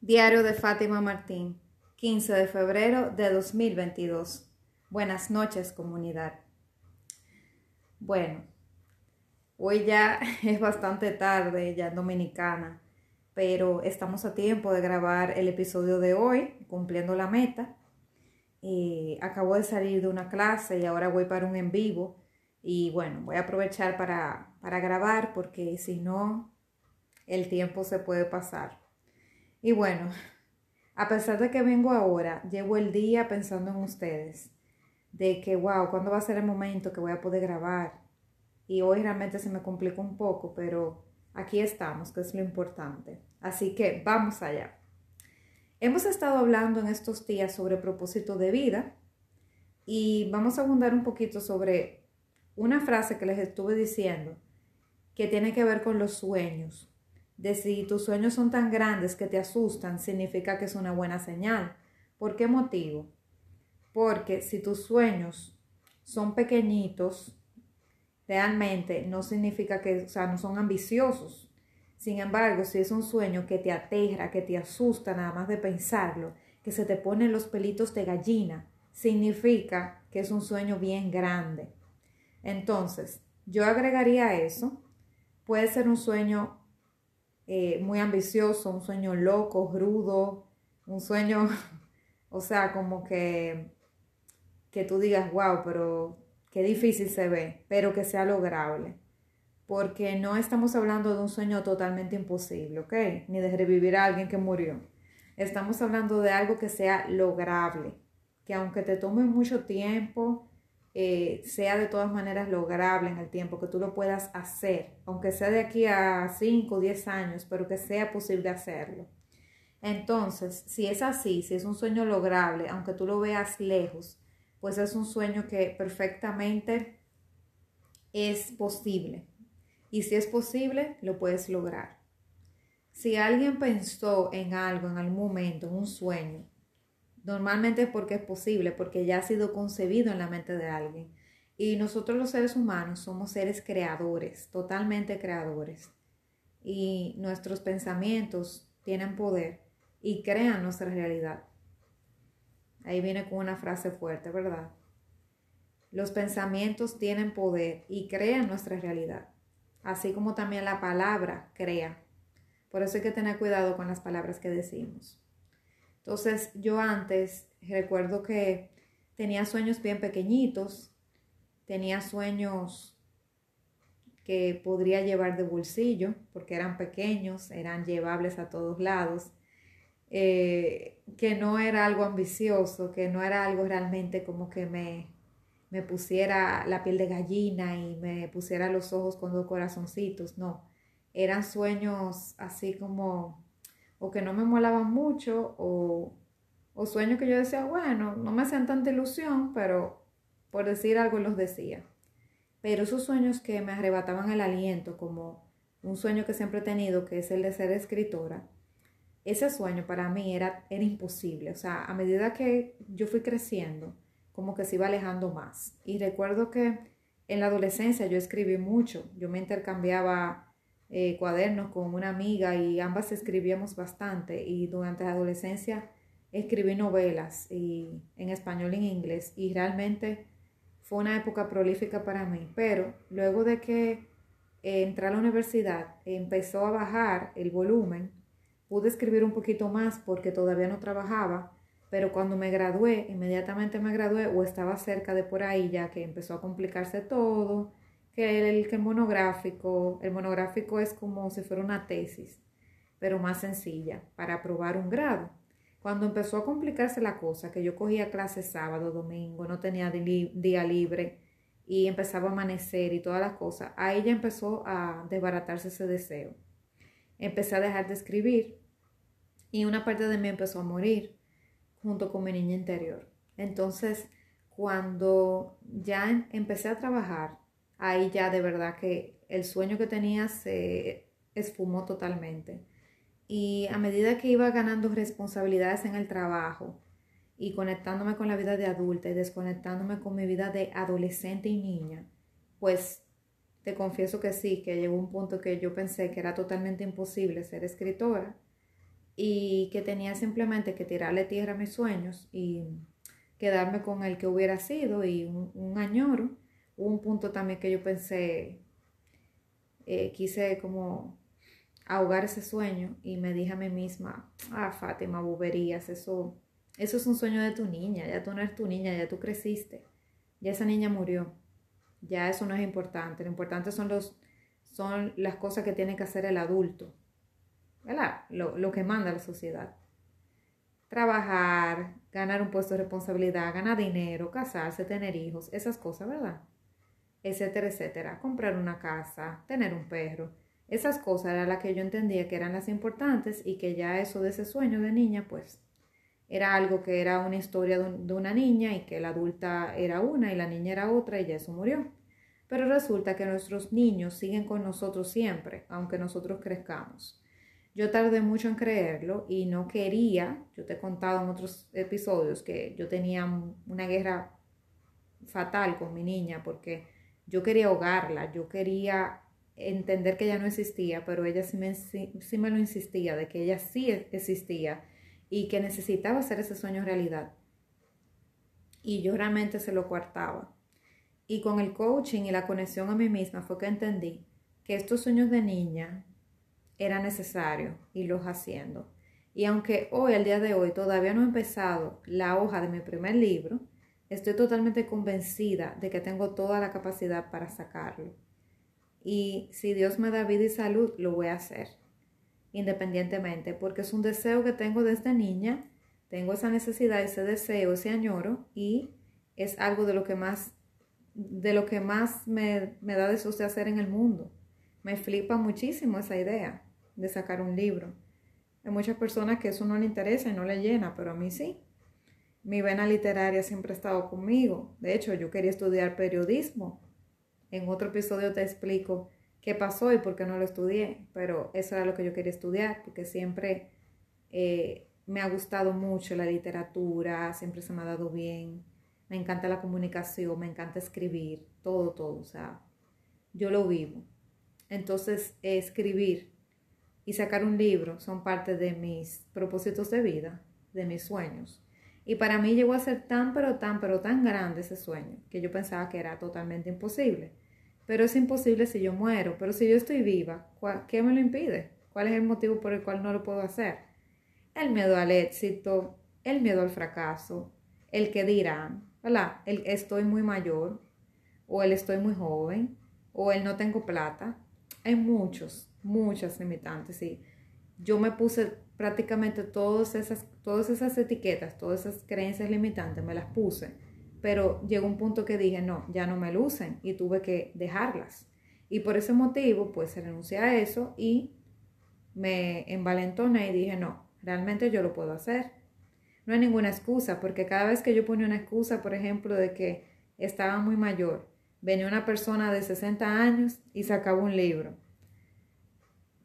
Diario de Fátima Martín, 15 de febrero de 2022. Buenas noches, comunidad. Bueno, hoy ya es bastante tarde, ya en Dominicana, pero estamos a tiempo de grabar el episodio de hoy, cumpliendo la meta. Y acabo de salir de una clase y ahora voy para un en vivo. Y bueno, voy a aprovechar para, para grabar porque si no, el tiempo se puede pasar. Y bueno, a pesar de que vengo ahora, llevo el día pensando en ustedes, de que, wow, ¿cuándo va a ser el momento que voy a poder grabar? Y hoy realmente se me complicó un poco, pero aquí estamos, que es lo importante. Así que vamos allá. Hemos estado hablando en estos días sobre propósito de vida y vamos a abundar un poquito sobre una frase que les estuve diciendo que tiene que ver con los sueños de si tus sueños son tan grandes que te asustan, significa que es una buena señal. ¿Por qué motivo? Porque si tus sueños son pequeñitos, realmente no significa que, o sea, no son ambiciosos. Sin embargo, si es un sueño que te aterra, que te asusta nada más de pensarlo, que se te ponen los pelitos de gallina, significa que es un sueño bien grande. Entonces, yo agregaría eso. Puede ser un sueño eh, muy ambicioso, un sueño loco, rudo, un sueño, o sea, como que, que tú digas, wow, pero qué difícil se ve, pero que sea lograble. Porque no estamos hablando de un sueño totalmente imposible, ¿ok? Ni de revivir a alguien que murió. Estamos hablando de algo que sea lograble, que aunque te tome mucho tiempo, eh, sea de todas maneras lograble en el tiempo, que tú lo puedas hacer, aunque sea de aquí a 5 o 10 años, pero que sea posible hacerlo. Entonces, si es así, si es un sueño lograble, aunque tú lo veas lejos, pues es un sueño que perfectamente es posible. Y si es posible, lo puedes lograr. Si alguien pensó en algo en algún momento, en un sueño, Normalmente es porque es posible, porque ya ha sido concebido en la mente de alguien. Y nosotros los seres humanos somos seres creadores, totalmente creadores. Y nuestros pensamientos tienen poder y crean nuestra realidad. Ahí viene con una frase fuerte, ¿verdad? Los pensamientos tienen poder y crean nuestra realidad, así como también la palabra crea. Por eso hay que tener cuidado con las palabras que decimos. Entonces yo antes recuerdo que tenía sueños bien pequeñitos, tenía sueños que podría llevar de bolsillo porque eran pequeños, eran llevables a todos lados, eh, que no era algo ambicioso, que no era algo realmente como que me, me pusiera la piel de gallina y me pusiera los ojos con dos corazoncitos, no, eran sueños así como o que no me molaban mucho o, o sueños que yo decía, bueno, no me hacían tanta ilusión, pero por decir algo los decía. Pero esos sueños que me arrebataban el aliento, como un sueño que siempre he tenido, que es el de ser escritora, ese sueño para mí era, era imposible. O sea, a medida que yo fui creciendo, como que se iba alejando más. Y recuerdo que en la adolescencia yo escribí mucho, yo me intercambiaba eh, cuadernos con una amiga y ambas escribíamos bastante. Y durante la adolescencia escribí novelas y, en español y en inglés. Y realmente fue una época prolífica para mí, pero luego de que entré a la universidad empezó a bajar el volumen, pude escribir un poquito más porque todavía no trabajaba, pero cuando me gradué, inmediatamente me gradué o estaba cerca de por ahí ya que empezó a complicarse todo, que el, monográfico, el monográfico es como si fuera una tesis, pero más sencilla, para aprobar un grado. Cuando empezó a complicarse la cosa, que yo cogía clases sábado, domingo, no tenía día libre y empezaba a amanecer y todas las cosas, ahí ya empezó a desbaratarse ese deseo. Empecé a dejar de escribir y una parte de mí empezó a morir junto con mi niña interior. Entonces, cuando ya empecé a trabajar, ahí ya de verdad que el sueño que tenía se esfumó totalmente. Y a medida que iba ganando responsabilidades en el trabajo y conectándome con la vida de adulta y desconectándome con mi vida de adolescente y niña, pues te confieso que sí, que llegó un punto que yo pensé que era totalmente imposible ser escritora. y que tenía simplemente que tirarle tierra a mis sueños y quedarme con el que hubiera sido y un, añoro. Hubo un punto también que yo pensé, eh, quise como ahogar ese sueño y me dije a mí misma, ah, Fátima, boberías, eso, eso es un sueño de tu niña, ya tú no eres tu niña, ya tú creciste, ya esa niña murió, ya eso no es importante, lo importante son, los, son las cosas que tiene que hacer el adulto, ¿verdad? Lo, lo que manda la sociedad. Trabajar, ganar un puesto de responsabilidad, ganar dinero, casarse, tener hijos, esas cosas, ¿verdad? Etcétera, etcétera. Comprar una casa, tener un perro. Esas cosas eran las que yo entendía que eran las importantes y que ya eso de ese sueño de niña, pues era algo que era una historia de una niña y que la adulta era una y la niña era otra y ya eso murió. Pero resulta que nuestros niños siguen con nosotros siempre, aunque nosotros crezcamos. Yo tardé mucho en creerlo y no quería, yo te he contado en otros episodios que yo tenía una guerra fatal con mi niña porque yo quería ahogarla, yo quería entender que ella no existía, pero ella sí me, sí, me lo insistía, de que ella sí existía y que necesitaba hacer ese sueño realidad. Y yo realmente se lo coartaba. Y con el coaching y la conexión a mí misma fue que entendí que estos sueños de niña era necesario irlos haciendo. Y aunque hoy, al día de hoy, todavía no he empezado la hoja de mi primer libro, estoy totalmente convencida de que tengo toda la capacidad para sacarlo y si Dios me da vida y salud, lo voy a hacer, independientemente, porque es un deseo que tengo desde niña, tengo esa necesidad, ese deseo, ese añoro y es algo de lo que más, de lo que más me, me da de hacer en el mundo. Me flipa muchísimo esa idea de sacar un libro. Hay muchas personas que eso no le interesa y no le llena, pero a mí sí. Mi vena literaria siempre ha estado conmigo. De hecho, yo quería estudiar periodismo en otro episodio te explico qué pasó y por qué no lo estudié, pero eso era lo que yo quería estudiar, porque siempre eh, me ha gustado mucho la literatura, siempre se me ha dado bien, me encanta la comunicación, me encanta escribir, todo, todo, o sea, yo lo vivo. Entonces, escribir y sacar un libro son parte de mis propósitos de vida, de mis sueños. Y para mí llegó a ser tan, pero tan, pero tan grande ese sueño que yo pensaba que era totalmente imposible. Pero es imposible si yo muero. Pero si yo estoy viva, ¿qué me lo impide? ¿Cuál es el motivo por el cual no lo puedo hacer? El miedo al éxito, el miedo al fracaso, el que dirán, ¿verdad? El estoy muy mayor, o el estoy muy joven, o el no tengo plata. Hay muchos, muchas limitantes, y Yo me puse prácticamente todas esas, todas esas etiquetas, todas esas creencias limitantes, me las puse, pero llegó un punto que dije, no, ya no me lucen y tuve que dejarlas. Y por ese motivo, pues renuncié a eso y me envalentoné y dije, no, realmente yo lo puedo hacer. No hay ninguna excusa, porque cada vez que yo ponía una excusa, por ejemplo, de que estaba muy mayor, venía una persona de 60 años y sacaba un libro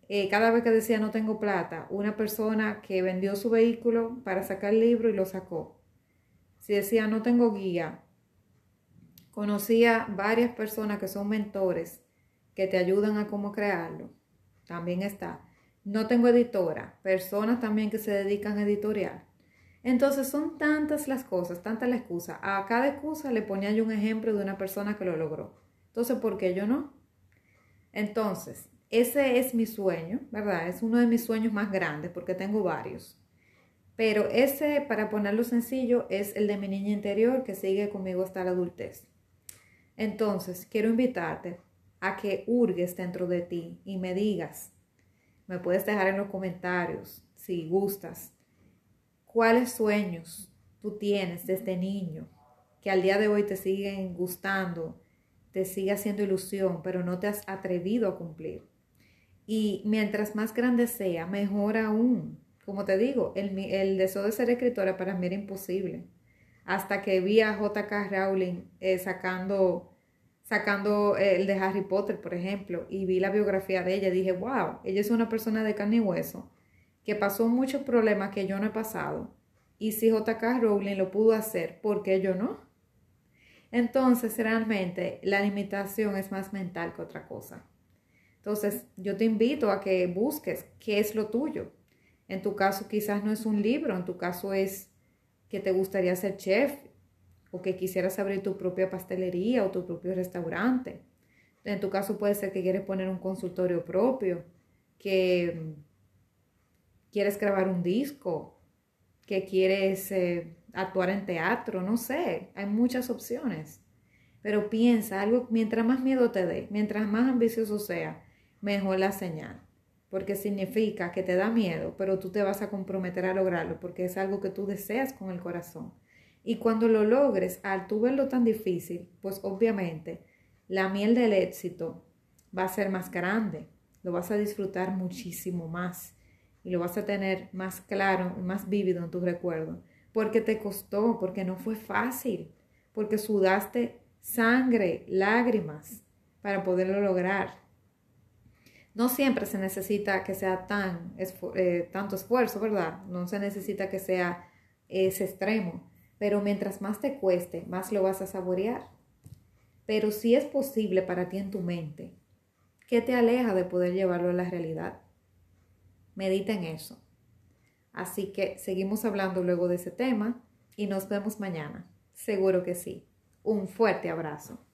eh, cada vez que decía no tengo plata, una persona que vendió su vehículo para sacar el libro y lo sacó. Si decía no tengo guía, conocía varias personas que son mentores que te ayudan a cómo crearlo. También está. No tengo editora, personas también que se dedican a editorial. Entonces son tantas las cosas, tantas la excusa. A cada excusa le ponía yo un ejemplo de una persona que lo logró. Entonces, ¿por qué yo no? Entonces, ese es mi sueño, ¿verdad? Es uno de mis sueños más grandes porque tengo varios. Pero ese, para ponerlo sencillo, es el de mi niña interior que sigue conmigo hasta la adultez. Entonces, quiero invitarte a que hurgues dentro de ti y me digas, me puedes dejar en los comentarios si gustas, cuáles sueños tú tienes desde niño que al día de hoy te siguen gustando, te sigue haciendo ilusión, pero no te has atrevido a cumplir. Y mientras más grande sea, mejor aún. Como te digo, el, deseo de ser escritora para mí era imposible. Hasta que vi a J.K. Rowling eh, sacando, sacando el de Harry Potter, por ejemplo, y vi la biografía de ella, dije, wow, ella es una persona de carne y hueso, que pasó muchos problemas que yo no he pasado. Y si J.K. Rowling lo pudo hacer, ¿por qué yo no? Entonces, realmente, la limitación es más mental que otra cosa. Entonces, yo te invito a que busques qué es lo tuyo, En tu caso quizás no es un libro, en tu caso es que te gustaría ser chef o que quisieras abrir tu propia pastelería o tu propio restaurante. En tu caso puede ser que quieres poner un consultorio propio, que quieres grabar un disco, que quieres eh, actuar en teatro, no sé, hay muchas opciones. Pero piensa, algo, mientras más miedo te dé, mientras más ambicioso sea, mejor la señal. Porque significa que te da miedo, pero tú te vas a comprometer a lograrlo, porque es algo que tú deseas con el corazón. Y cuando lo logres, al tú verlo tan difícil, pues obviamente la miel del éxito va a ser más grande, lo vas a disfrutar muchísimo más y lo vas a tener más claro, más vívido en tu recuerdo, porque te costó, porque no fue fácil, porque sudaste sangre, lágrimas para poderlo lograr. No siempre se necesita que sea tan, eh, tanto esfuerzo, ¿verdad? No se necesita que sea ese extremo, pero mientras más te cueste, más lo vas a saborear. Pero si es posible para ti en tu mente, ¿qué te aleja de poder llevarlo a la realidad? Medita en eso. Así que seguimos hablando luego de ese tema y nos vemos mañana. Seguro que sí. Un fuerte abrazo.